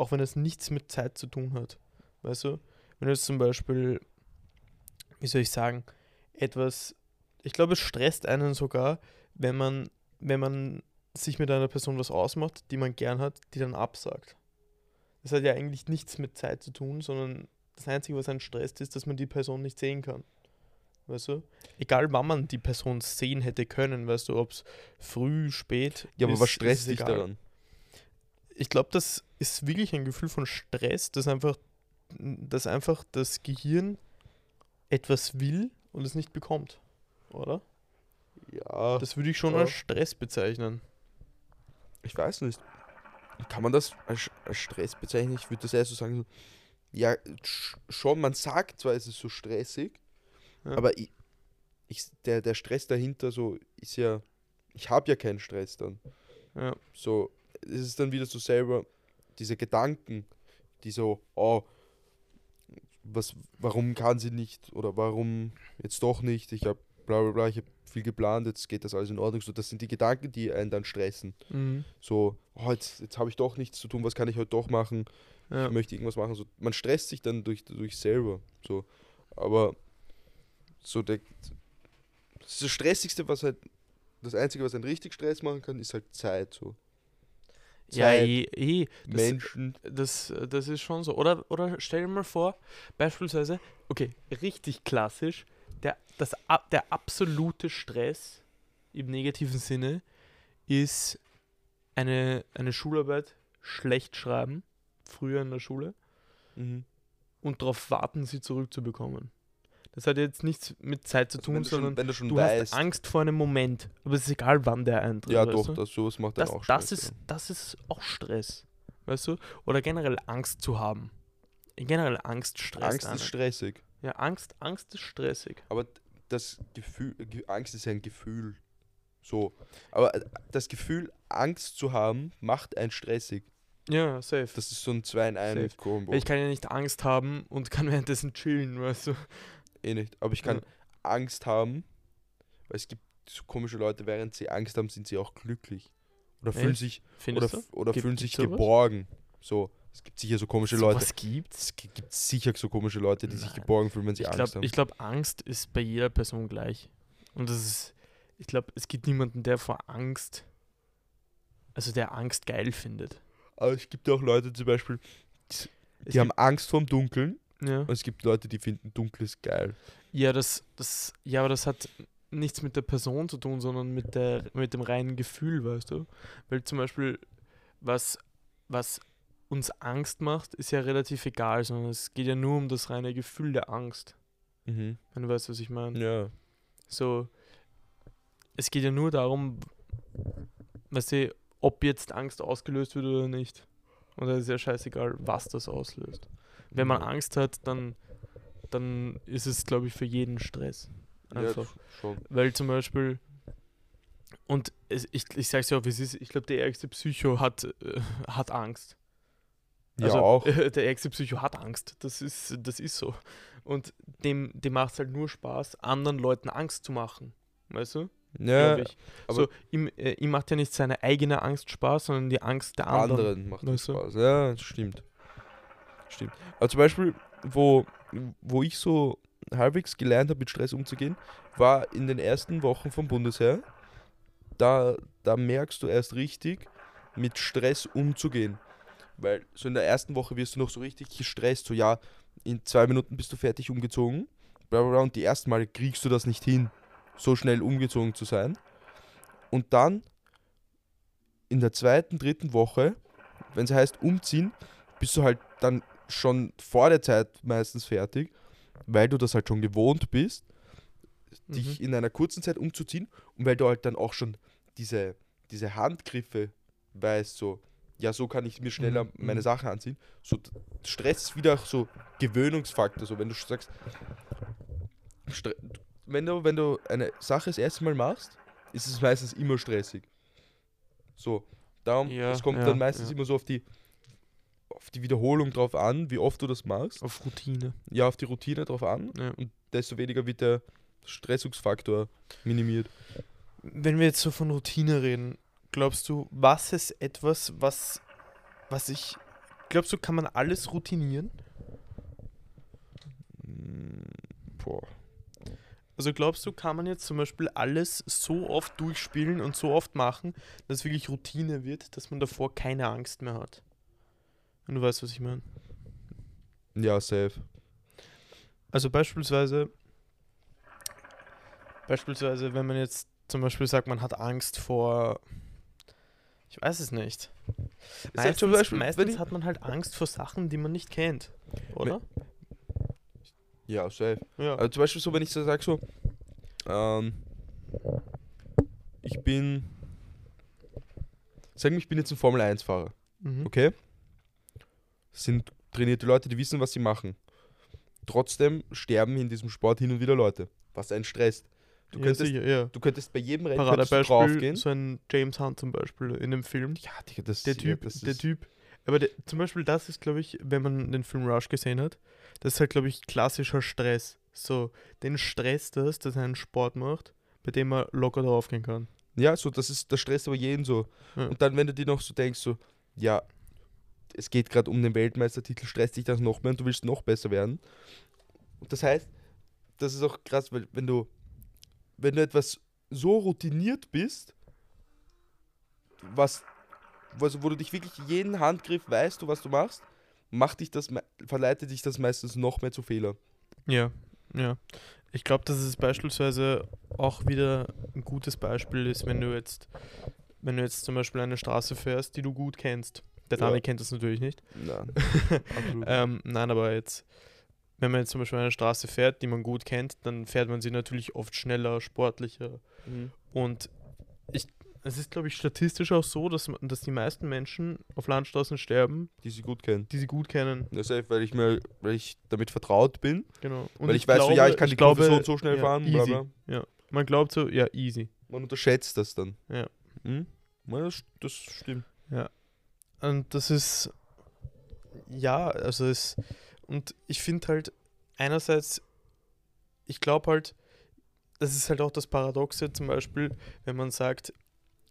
Auch wenn es nichts mit Zeit zu tun hat. Weißt du? Wenn du jetzt zum Beispiel, wie soll ich sagen, etwas, ich glaube, es stresst einen sogar, wenn man, wenn man sich mit einer Person was ausmacht, die man gern hat, die dann absagt. Das hat ja eigentlich nichts mit Zeit zu tun, sondern das Einzige, was einen stresst, ist, dass man die Person nicht sehen kann. Weißt du? Egal, wann man die Person sehen hätte können, weißt du, ob es früh, spät. Ja, aber ist, was stresst es dich egal. daran? Ich glaube, das ist wirklich ein Gefühl von Stress, dass einfach, dass einfach das Gehirn etwas will und es nicht bekommt. Oder? Ja, Das würde ich schon Ja. als Stress bezeichnen. ich weiß nicht. Kann man das als, als Stress bezeichnen? Ich würde das eher so sagen, so, ja, sch- schon, man sagt zwar, es ist so stressig, Ja. aber ich, ich, der, der Stress dahinter so ist ja, ich habe ja keinen Stress dann. Ja. So, es ist dann wieder so selber diese Gedanken, die so, oh, was, warum kann sie nicht oder warum jetzt doch nicht? Ich habe bla bla bla, ich habe viel geplant, jetzt geht das alles in Ordnung. So, das sind die Gedanken, die einen dann stressen. Mhm. So, oh, jetzt, jetzt habe ich doch nichts zu tun, was kann ich heute doch machen? Ja. Ich möchte irgendwas machen. So, man stresst sich dann durch, durch selber. So, aber so der das Stressigste, was halt das Einzige, was einen richtig Stress machen kann, ist halt Zeit. So. Ja, eh, eh. Das, Menschen. Das, das ist schon so. Oder, oder stell dir mal vor, beispielsweise, okay, richtig klassisch, der, das, ab- der absolute Stress im negativen Sinne ist eine, eine Schularbeit schlecht schreiben, früher in der Schule, Mhm. und darauf warten, sie zurückzubekommen. Das hat jetzt nichts mit Zeit zu Also tun, wenn, du schon, sondern wenn du du hast Angst vor einem Moment. Aber es ist egal, wann der eintritt. ja doch, du? das, sowas macht dann das, auch das, Stress. ist, das ist auch Stress. Weißt du? Oder generell Angst zu haben. Generell Angst stresst Angst einen. ist stressig. Ja, Angst, Angst ist stressig. Aber das Gefühl, Ge- Angst ist ein Gefühl. So. Aber äh, das Gefühl, Angst zu haben, macht einen stressig. Ja, safe. Das ist so ein 2 in 1 Safe. Kombo. ich kann ja nicht Angst haben und kann währenddessen chillen, weißt du? Eh nicht. Aber ich kann Ja. Angst haben, weil es gibt so komische Leute, während sie Angst haben, sind sie auch glücklich. Oder fühlen Echt? sich, oder, Findest oder Gibt- fühlen sich geborgen. So. Es gibt sicher so komische So Leute. Was gibt's? Es gi- gibt sicher so komische Leute, die sich Nein. geborgen fühlen, wenn sie Ich Angst glaube, haben. ich glaub, Angst ist bei jeder Person gleich. Und das ist, ich glaube, es gibt niemanden, der vor Angst, also der Angst geil findet. Aber es gibt auch Leute zum Beispiel, Es die haben Angst vorm Dunkeln. Ja. Und es gibt Leute, die finden Dunkles geil. Ja, das, das, ja, aber das hat nichts mit der Person zu tun, sondern mit, der, mit dem reinen Gefühl, weißt du? Weil zum Beispiel, was was uns Angst macht, ist ja relativ egal, sondern es geht ja nur um das reine Gefühl der Angst. Mhm. Wenn du weißt, was ich meine. Ja. So, es geht ja nur darum, weißt du, ob jetzt Angst ausgelöst wird oder nicht. Und da ist ja scheißegal, was das auslöst. Wenn man. Angst hat, dann, dann ist es, glaube ich, für jeden Stress. Einfach. Ja, schon. Weil zum Beispiel, und es, ich, ich sag's ja auch, wie es ist, ich glaube, der ärgste Psycho hat, äh, hat Angst. Ja, Also, auch. Äh, der ärgste Psycho hat Angst. Das ist, das ist so. Und dem, dem macht es halt nur Spaß, anderen Leuten Angst zu machen. Weißt du? Ja, aber- so, ihm, äh, ihm macht ja nicht seine eigene Angst Spaß, sondern die Angst der anderen. anderen macht weißt du? Spaß. Ja, das stimmt. Stimmt. Aber zum Beispiel, wo, wo ich so halbwegs gelernt habe, mit Stress umzugehen, war in den ersten Wochen vom Bundesheer. Da, da merkst du erst richtig, mit Stress umzugehen. Weil so in der ersten Woche wirst du noch so richtig gestresst, so ja, in zwei Minuten bist du fertig umgezogen, bla und die ersten Male kriegst du das nicht hin, so schnell umgezogen zu sein. Und dann in der zweiten, dritten Woche, wenn es heißt umziehen, bist du halt dann schon vor der Zeit meistens fertig, weil du das halt schon gewohnt bist, dich Mhm. in einer kurzen Zeit umzuziehen und weil du halt dann auch schon diese, diese Handgriffe weißt, so, ja, so kann ich mir schneller Mhm, meine mhm. Sachen anziehen. So, Stress ist wieder so Gewöhnungsfaktor, so wenn du sagst, wenn du, wenn du eine Sache das erste Mal machst, ist es meistens immer stressig. So, darum, Ja, es kommt ja, dann meistens ja. immer so auf die, auf die Wiederholung drauf an, wie oft du das machst. Auf Routine. Ja, auf die Routine drauf an. Ja. Und desto weniger wird der Stressungsfaktor minimiert. Wenn wir jetzt so von Routine reden, glaubst du, was ist etwas, was, was ich. Glaubst du, kann man alles routinieren? Mm, Boah. Also glaubst du, kann man jetzt zum Beispiel alles so oft durchspielen und so oft machen, dass es wirklich Routine wird, dass man davor keine Angst mehr hat? Wenn du weißt, was ich meine. Ja, safe. Also beispielsweise, beispielsweise, wenn man jetzt zum Beispiel sagt, man hat Angst vor, ich weiß es nicht. Meistens, zum Beispiel, meistens hat man halt Angst vor Sachen, die man nicht kennt, oder? Ja, safe. Ja. Also zum Beispiel so, wenn ich so sage, so, ähm, ich bin, sagen wir, ich bin jetzt ein Formel-1-Fahrer, Mhm. okay? Sind trainierte Leute, die wissen, was sie machen. Trotzdem sterben in diesem Sport hin und wieder Leute, was einen stresst. Du, ja, könntest, sicher, ja. du könntest bei jedem Rennen draufgehen. so ein James Hunt zum Beispiel in dem Film. Ja, Digga, das, Der Typ, das der ist, Typ. Aber der, zum Beispiel das ist, glaube ich, wenn man den Film Rush gesehen hat, das ist halt, glaube ich, klassischer Stress. So, den Stress das, dass er einen Sport macht, bei dem er locker drauf gehen kann. Ja, so, das ist, das stresst aber jeden so. Ja. Und dann, wenn du dir noch so denkst, so, ja, es geht gerade um den Weltmeistertitel, stresst dich das noch mehr und du willst noch besser werden. Und das heißt, das ist auch krass, weil wenn du, wenn du etwas so routiniert bist, was, was, wo du dich wirklich jeden Handgriff weißt, du, was du machst, macht dich das, verleitet dich das meistens noch mehr zu Fehlern. Ja, ja. Ich glaube, dass es beispielsweise auch wieder ein gutes Beispiel ist, wenn du jetzt, wenn du jetzt zum Beispiel eine Straße fährst, die du gut kennst. Der Ja. Dani kennt das natürlich nicht. Nein. Ähm, nein, aber jetzt, wenn man jetzt zum Beispiel eine Straße fährt, die man gut kennt, dann fährt man sie natürlich oft schneller, sportlicher. Mhm. Und ich, es ist, glaube ich, statistisch auch so, dass, dass die meisten Menschen auf Landstraßen sterben, Die sie gut kennen. die sie gut kennen. Ja, safe, weil ich mir, weil ich damit vertraut bin. Genau. Weil ich weiß so, ja, ich kann die Kurve so und so schnell fahren, bla, Easy. bla. Ja. Man glaubt so, ja, easy. Man unterschätzt das dann. Ja. Hm? Ja, das, das stimmt. Und das ist, ja, also es, und ich finde halt, einerseits, ich glaube halt, das ist halt auch das Paradoxe, zum Beispiel, wenn man sagt,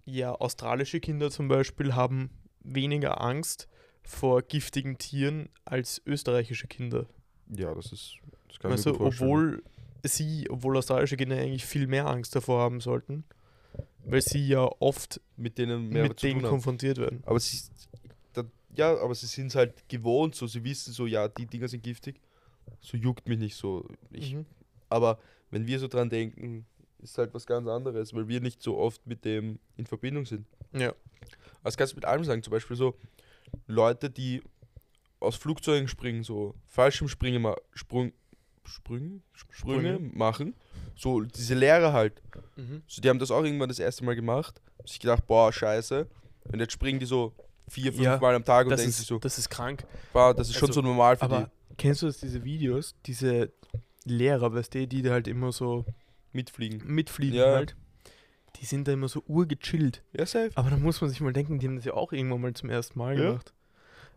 ja, australische Kinder zum Beispiel haben weniger Angst vor giftigen Tieren als österreichische Kinder. Ja, das ist. Das kann Also, ich vorstellen. obwohl sie, obwohl australische Kinder eigentlich viel mehr Angst davor haben sollten, weil sie ja oft mit denen mehr mit denen konfrontiert werden. Aber sie, da, ja, aber sie sind halt gewohnt, so sie wissen so, ja, die Dinger sind giftig. So juckt mich nicht so. Ich, Mhm. Aber wenn wir so dran denken, ist halt was ganz anderes, weil wir nicht so oft mit dem in Verbindung sind. Ja. Also kannst du mit allem sagen, zum Beispiel so, Leute, die aus Flugzeugen springen, so Fallschirmspringen, Sprung, Sprünge, Sprünge Sprünge. machen. So diese Lehrer halt. Mhm. So, die haben das auch irgendwann das erste Mal gemacht. Haben sich gedacht, boah, scheiße. Und jetzt springen die so vier, fünf Ja, Mal am Tag und Das denken sich ist, so, das ist krank. boah, das ist schon also, so normal für Aber kennst du das, diese Videos, diese Lehrer, weißt du, die da halt immer so die mitfliegen. mitfliegen Ja. halt? Die sind da immer so urgechillt. Ja, safe. Aber da muss man sich mal denken, die haben das ja auch irgendwann mal zum ersten Mal Ja. gemacht.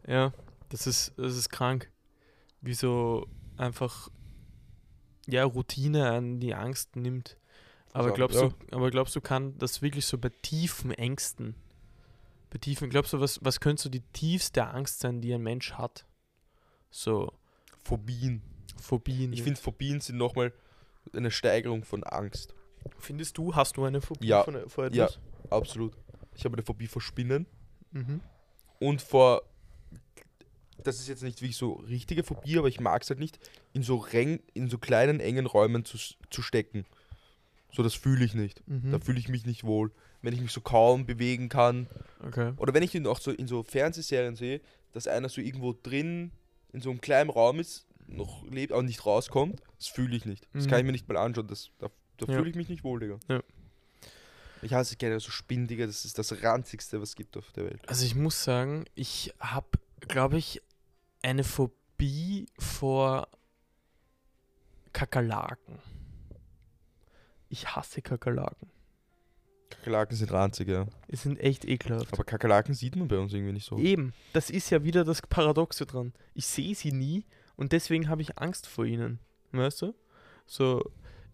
Ja, das ist, das ist krank. Wie so einfach ja, Routine an die Angst nimmt. Aber glaubst ja. du, aber glaubst du, kann das wirklich so bei tiefen Ängsten, bei tiefen, glaubst du, was, was könnte so die tiefste Angst sein, die ein Mensch hat? So Phobien. Phobien. Ich finde, Phobien sind nochmal eine Steigerung von Angst. Findest du, hast du eine Phobie Ja. vor Ja. etwas? Absolut. Ich habe eine Phobie vor Spinnen Mhm. und vor. Das ist jetzt nicht wirklich so richtige Phobie, aber ich mag es halt nicht, in so, Reng, in so kleinen, engen Räumen zu, zu stecken. So, das fühle ich nicht. Mhm. Da fühle ich mich nicht wohl. Wenn ich mich so kaum bewegen kann. Okay. Oder wenn ich ihn auch so in so Fernsehserien sehe, dass einer so irgendwo drin in so einem kleinen Raum ist, noch lebt, aber nicht rauskommt, das fühle ich nicht. Das Mhm. kann ich mir nicht mal anschauen. Das, da da Ja. fühle ich mich nicht wohl, Digga. Ja. Ich hasse gerne so Spinnen, Digga. Das ist das ranzigste, was es gibt auf der Welt. Also ich muss sagen, ich habe, glaube ich, eine Phobie vor Kakerlaken. Ich hasse Kakerlaken. Kakerlaken sind ranzig, ja. Die sind echt ekelhaft. Aber Kakerlaken sieht man bei uns irgendwie nicht so. Eben, das ist ja wieder das Paradoxe dran. Ich sehe sie nie und deswegen habe ich Angst vor ihnen. Weißt du? So,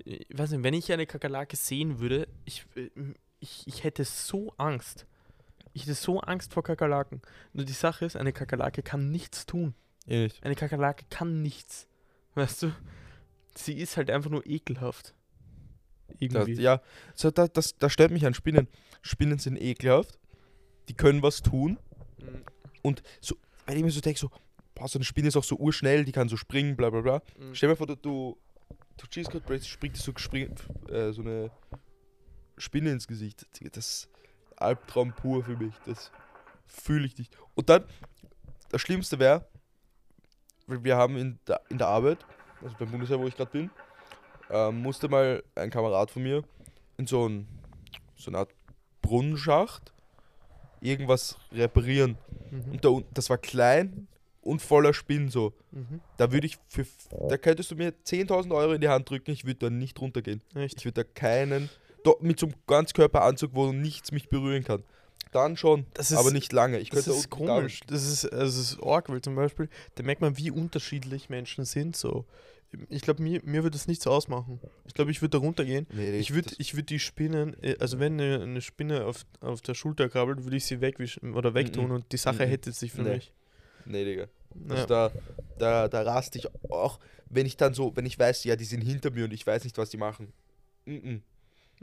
ich weiß nicht, wenn ich eine Kakerlake sehen würde, ich, äh, ich, ich hätte so Angst. Ich hätte so Angst vor Kakerlaken. Nur die Sache ist, eine Kakerlake kann nichts tun. Echt. Eine Kakerlake kann nichts. Weißt du? Sie ist halt einfach nur ekelhaft. Das, Irgendwie. ja, so, da, das, das stört mich an Spinnen. Spinnen sind ekelhaft. Die können was tun. Mhm. Und so, wenn ich mir so denke, so, boah, so eine Spinne ist auch so urschnell, die kann so springen, bla bla bla. Mhm. Stell dir mal vor, du, du, du gerade, plötzlich springt so, gespring- äh, so eine Spinne ins Gesicht. Das Albtraum pur für mich. Das fühle ich nicht. Und dann, das Schlimmste wäre, weil wir haben in der, in der Arbeit, also beim Bundesheer, wo ich gerade bin, ähm, musste mal ein Kamerad von mir in so, ein, so eine Art Brunnenschacht irgendwas reparieren. Mhm. Und da, das war klein und voller Spinnen so. Mhm. Da würde ich für, da könntest du mir 10.000 Euro in die Hand drücken, ich würde da nicht runtergehen. Echt? Ich würde da keinen, mit so einem Ganzkörperanzug, wo nichts mich berühren kann. Dann schon, ist- aber nicht lange. Ich Das könnte ist komisch. Das ist, also das ist arg, weil zum Beispiel, da merkt man, wie unterschiedlich Menschen sind. So. Ich glaube, mir, mir würde das nichts ausmachen. Ich glaube, ich würde da runtergehen. Nee, Ich würde würd die Spinnen, äh, also wenn eine, eine Spinne auf, auf der Schulter krabbelt, würde ich sie wegwischen oder wegtun Mhm. und die Sache Mhm. hätte sich für Nee. mich. Nee, Digga. Also Ja. da, da, da raste ich auch, wenn ich dann so, wenn ich weiß, ja, die sind hinter mir und ich weiß nicht, was die machen. Mm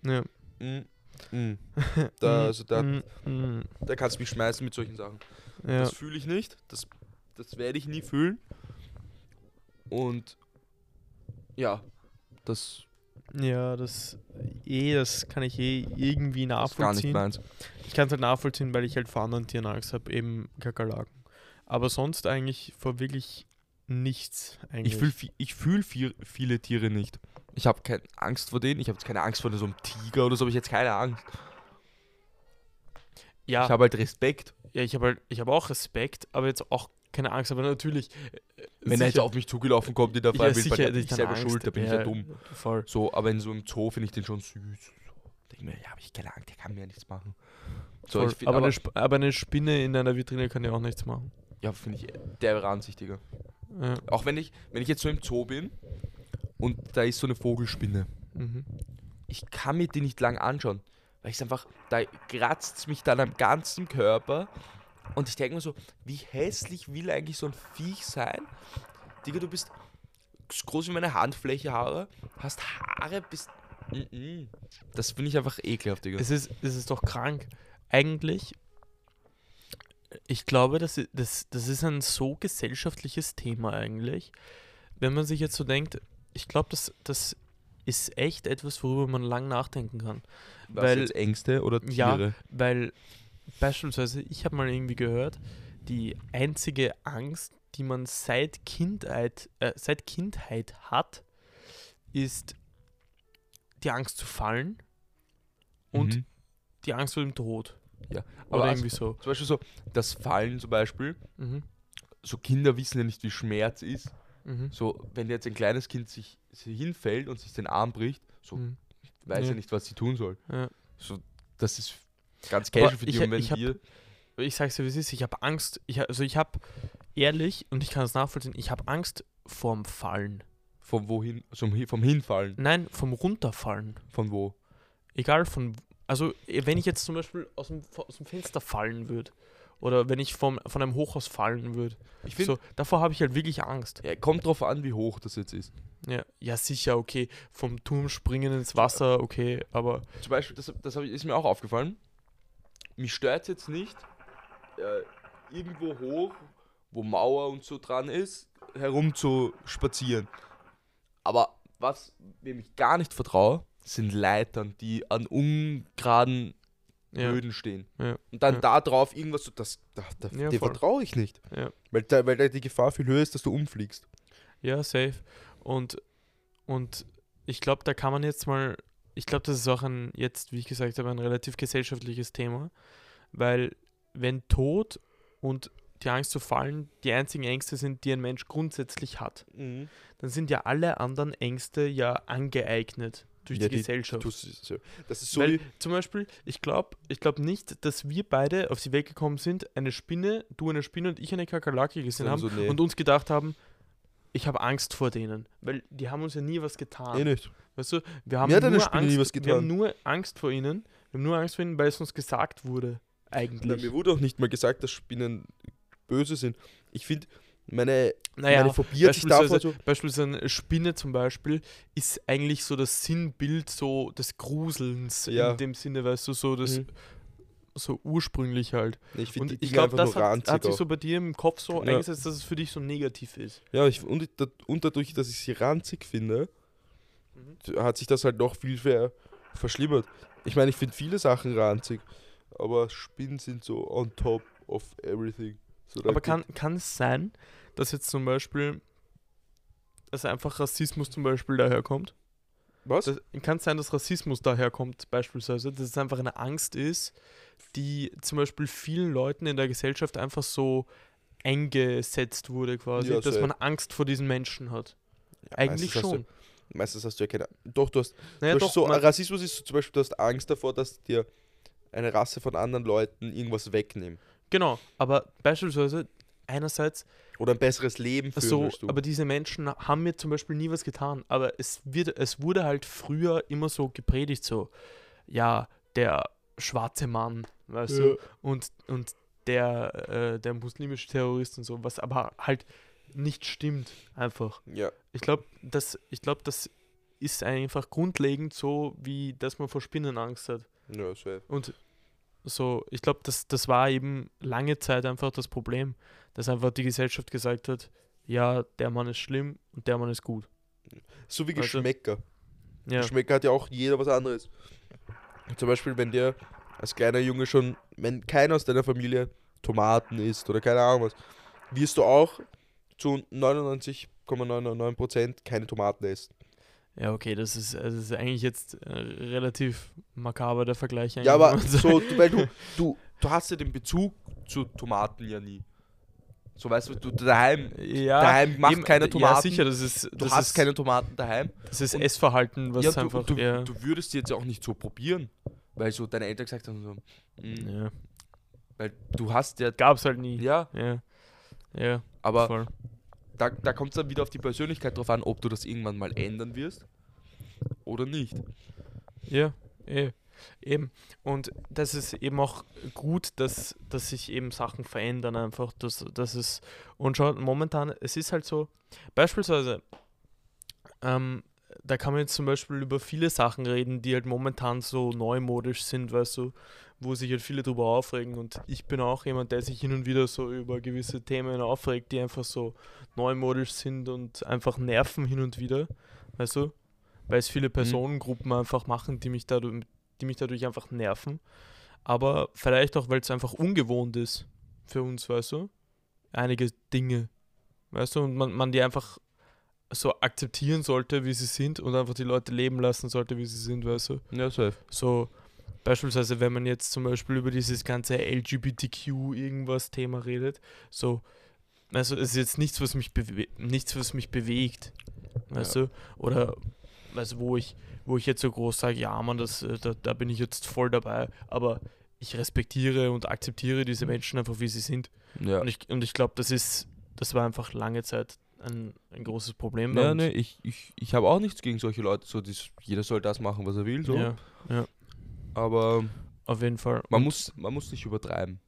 Ja. Mm -mm. Da, also da, Mm, mm, da kannst du mich schmeißen mit solchen Sachen. ja. Das fühle ich nicht. Das, das werde ich nie fühlen. Und ja, das ja, das eh, das kann ich eh irgendwie ist gar nicht nachvollziehen. meins. Ich kann es halt nachvollziehen, weil ich halt vor anderen Tieren Angst habe, eben Kakerlaken. Aber sonst eigentlich vor wirklich nichts eigentlich. Ich fühle ich fühl viel, viele Tiere nicht. Ich habe keine Angst vor denen. Ich habe jetzt keine Angst vor so einem Tiger oder so. Habe ich jetzt keine Angst. ja, Ich habe halt Respekt. Ja, ich habe halt, ich habe auch Respekt, aber jetzt auch keine Angst, aber natürlich. äh, Wenn er jetzt sicher- auf mich zugelaufen kommt in der ja, Freiwilligkeit, sicher bin ich dann selber Angst. schuld, da bin ich ja dumm. Voll. So, aber in so einem Zoo finde ich den schon süß. Denke mir, ja, habe ich keine Angst, der kann mir ja nichts machen. So, voll. ich find, aber, aber, eine aber eine Spinne in einer Vitrine kann ja auch nichts machen. ja, finde ich der ransichtiger. Ja. Auch wenn ich, wenn ich jetzt so im Zoo bin und da ist so eine Vogelspinne, Mhm. ich kann mir die nicht lang anschauen, weil ich einfach, da kratzt es mich dann am ganzen Körper und ich denke mir so, wie hässlich will eigentlich so ein Viech sein? Digga, du bist so groß wie meine Handfläche Haare, hast Haare bis... Mm-mm. Das finde ich einfach ekelhaft, Digga. Es, ist, es ist doch krank. Eigentlich, ich glaube, das, das, das ist ein so gesellschaftliches Thema eigentlich. Wenn man sich jetzt so denkt, ich glaube, das, das ist echt etwas, worüber man lang nachdenken kann. Was weil- jetzt Ängste oder Ja. Tiere? Weil beispielsweise, ich habe mal irgendwie gehört, die einzige Angst, die man seit Kindheit, äh, seit Kindheit hat, ist die Angst zu fallen und Mhm. die Angst vor dem Tod. Ja, Oder aber irgendwie so. zum Beispiel so, das Fallen zum Beispiel, Mhm. so Kinder wissen ja nicht, wie Schmerz ist. Mhm. So, wenn jetzt ein kleines Kind sich, sich hinfällt und sich den Arm bricht, so Mhm. weiß Ja. ja nicht, was sie tun soll. Ja. So, das ist ganz Aber casual für ich- die. Und wenn ich hab- wir, Ich sag's dir, wie es ist. Ich habe Angst. Ich, also ich habe ehrlich, und ich kann es nachvollziehen, ich habe Angst vorm Fallen. vom wohin, zum, vom Hinfallen, Nein, vom Runterfallen. von wo? Egal von. Also, eh, wenn ich jetzt zum Beispiel aus dem, aus dem Fenster fallen würde. Oder wenn ich vom, von einem Hochhaus fallen würde. Ich finde, So, davor habe ich halt wirklich Angst. ja, kommt drauf an, wie hoch das jetzt ist. Ja, ja, sicher, okay. Vom Turm springen ins Wasser, okay, aber. Zum Beispiel, das, das ist mir auch aufgefallen. Mich stört jetzt nicht, äh, irgendwo hoch, wo Mauer und so dran ist, herum zu spazieren. Aber was wem ich gar nicht vertraue, sind Leitern, die an ungeraden Ja, Böden stehen. Ja. Und dann Ja. da drauf irgendwas, so, das, da, da, Ja, voll. vertraue ich nicht. Weil, da, weil da die Gefahr viel höher ist, dass du umfliegst. ja safe. Und, und ich glaube, da kann man jetzt mal. Ich glaube, das ist auch ein, jetzt, wie ich gesagt habe, ein relativ gesellschaftliches Thema. Weil, wenn Tod und die Angst zu fallen die einzigen Ängste sind, die ein Mensch grundsätzlich hat, dann sind ja alle anderen Ängste ja angeeignet durch Ja, die, die Gesellschaft. Du, das ist so Weil zum Beispiel, ich glaube ich glaub nicht, dass wir beide auf die Welt gekommen sind, eine Spinne, du eine Spinne und ich eine Kakerlake gesehen haben so, nee, und uns gedacht haben, ich habe Angst vor denen. Weil die haben uns ja nie was getan. eh nicht. Weißt du, wir haben, Mir nur Angst, nie was wir haben getan. nur Angst vor ihnen. Wir haben nur Angst vor ihnen, weil es uns gesagt wurde. Na, Eigentlich. mir wurde auch nicht mal gesagt, dass Spinnen böse sind. Ich finde, meine, naja, meine Phobie hat sich davor so. beispielsweise eine Spinne zum Beispiel ist eigentlich so das Sinnbild so des Gruselns Ja. in dem Sinne, weißt du, so das Mhm. so ursprünglich halt. Ich Und finde die ich glaube, das hat, ranzig. hat sich so bei dir im Kopf so Ja. eingesetzt, dass es für dich so negativ ist. ja, ich, und, und dadurch, dass ich sie ranzig finde, Mhm. hat sich das halt noch viel ver, verschlimmert. Ich meine, ich finde viele Sachen ranzig, aber Spinnen sind so on top of everything. So, Aber kann, kann es sein, dass jetzt zum Beispiel, dass einfach Rassismus zum Beispiel daherkommt? Was? Kann es sein, dass Rassismus daherkommt, beispielsweise, dass es einfach eine Angst ist, die zum Beispiel vielen Leuten in der Gesellschaft einfach so eingesetzt wurde, quasi, Ja, dass man Angst vor diesen Menschen hat. Ja, Eigentlich schon. Du, meistens hast du ja keine. Doch, du hast. Naja, du hast so, man- Rassismus ist so zum Beispiel, du hast Angst davor, dass dir eine Rasse von anderen Leuten irgendwas wegnehmen. Genau, aber beispielsweise einerseits Oder ein besseres Leben führen so, willst du. aber diese Menschen haben mir zum Beispiel nie was getan. Aber es, wird, es wurde halt früher immer so gepredigt, so, ja, der schwarze Mann, weißt du, und, und der, äh, der muslimische Terrorist und so, was aber halt nicht stimmt, einfach. ja. Ich glaube, das, ich glaub, das ist einfach grundlegend so, wie dass man vor Spinnen Angst hat. Ja, safe. Und so, ich glaube, das, das war eben lange Zeit einfach das Problem, dass einfach die Gesellschaft gesagt hat, ja, der Mann ist schlimm und der Mann ist gut. So wie Also- Geschmäcker. Ja, Geschmäcker hat ja auch jeder was anderes. Zum Beispiel, wenn dir als kleiner Junge schon, wenn keiner aus deiner Familie Tomaten isst oder keine Ahnung was, wirst du auch zu 99,99% keine Tomaten essen. Ja okay, das ist, das ist eigentlich jetzt äh, relativ makaber, der Vergleich. eigentlich, Ja, aber so, du, weil du, du, du hast ja den Bezug zu Tomaten ja nie. So weißt du, du daheim, ja, daheim macht eben, keine Ja, Tomaten. sicher, das ist, Du das hast ist, keine Tomaten daheim. das ist und- Essverhalten, was ja, du, einfach, du, ja, du würdest die jetzt auch nicht so probieren. Weil so deine Eltern gesagt haben, so, mm, ja. weil du hast ja, gab's halt nie. ja, Ja, ja, aber voll. Da, da kommt es dann wieder auf die Persönlichkeit drauf an, ob du das irgendwann mal ändern wirst oder nicht. Ja, eh. Eben. Und das ist eben auch gut, dass, dass sich eben Sachen verändern einfach. Dass, dass es, und schaut, momentan, es ist halt so, beispielsweise, ähm, da kann man jetzt zum Beispiel über viele Sachen reden, die halt momentan so neumodisch sind, weißt du, wo sich halt viele drüber aufregen. Und ich bin auch jemand, der sich hin und wieder so über gewisse Themen aufregt, die einfach so neumodisch sind und einfach nerven hin und wieder, weißt du? Weil es viele Personengruppen einfach machen, die mich dadurch, die mich dadurch einfach nerven. Aber vielleicht auch, weil es einfach ungewohnt ist. für uns, weißt du? Einige Dinge, weißt du? Und man, man die einfach so akzeptieren sollte, wie sie sind und einfach die Leute leben lassen sollte, wie sie sind, weißt du? Ja, safe. So beispielsweise, wenn man jetzt zum Beispiel über dieses ganze LGBTQ irgendwas Thema redet, so, also es ist jetzt nichts, was mich nichts, was mich bewegt, weißt du? Oder weißt du, wo ich, wo ich jetzt so groß sage, ja man, das, äh, da, da bin ich jetzt voll dabei, aber ich respektiere und akzeptiere diese Menschen einfach, wie sie sind. Ja. Und ich, und ich glaube, das ist, das war einfach lange Zeit ein, ein großes Problem. Ja, nee, ich, ich, ich habe auch nichts gegen solche Leute. So, das, jeder soll das machen, was er will. So. Ja, Aber auf jeden Fall. man Und- muss, man muss nicht übertreiben.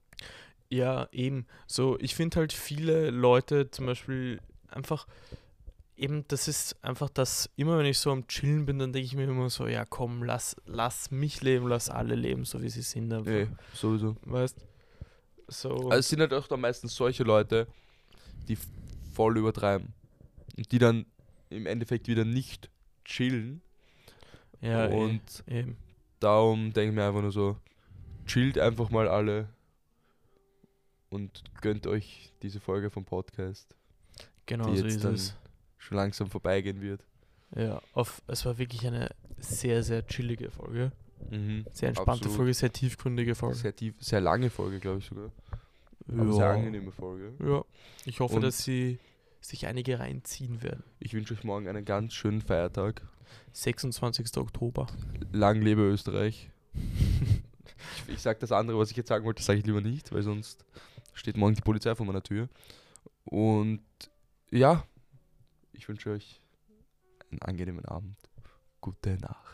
Ja, eben. So, ich finde halt viele Leute zum Beispiel einfach, eben, das ist einfach das, immer wenn ich so am Chillen bin, dann denke ich mir immer so, ja komm, lass, lass mich leben, lass alle leben, so wie sie sind. Einfach. Nee, sowieso. Weißt So. Also es sind halt auch dann meistens solche Leute, die voll übertreiben. Und die dann im Endeffekt wieder nicht chillen. ja, und eh, eben. darum denke ich mir einfach nur so, chillt einfach mal alle und gönnt euch diese Folge vom Podcast, Genau die so ist es. schon langsam vorbeigehen wird. Ja, auf, es war wirklich eine sehr, sehr chillige Folge. Mhm. Sehr entspannte Absolut. Folge, sehr tiefgründige Folge. Sehr tief, sehr lange Folge, glaube ich sogar. Aber sehr Ja. angenehme Folge. ja, ich hoffe, Und- dass sie sich einige reinziehen werden. Ich wünsche euch morgen einen ganz schönen Feiertag. 26. Oktober. Lang lebe Österreich. ich, ich sage das andere, was ich jetzt sagen wollte, sage ich lieber nicht, weil sonst steht morgen die Polizei vor meiner Tür. Und ja, ich wünsche euch einen angenehmen Abend. Gute Nacht.